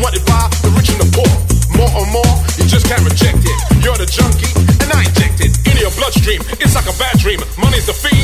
wanted by the rich and the poor. More and more, you just can't reject it. You're the junkie, and I inject it into your bloodstream. It's like a bad dream. Money's the feed.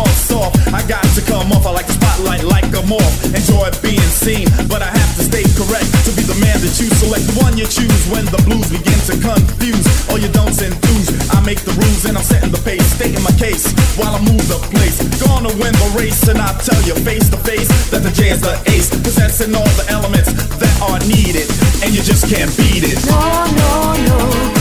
all soft. I got to come off, I like the spotlight like a moth. Enjoy being seen, but I have to stay correct to be the man that you select. The one you choose when the blues begin to confuse all you don'ts and do's. I make the rules and I'm setting the pace, stating my case while I move the place. Gonna win the race, and I tell you face to face that the J is the ace, possessing all the elements that are needed, and you just can't beat it. No, no, no.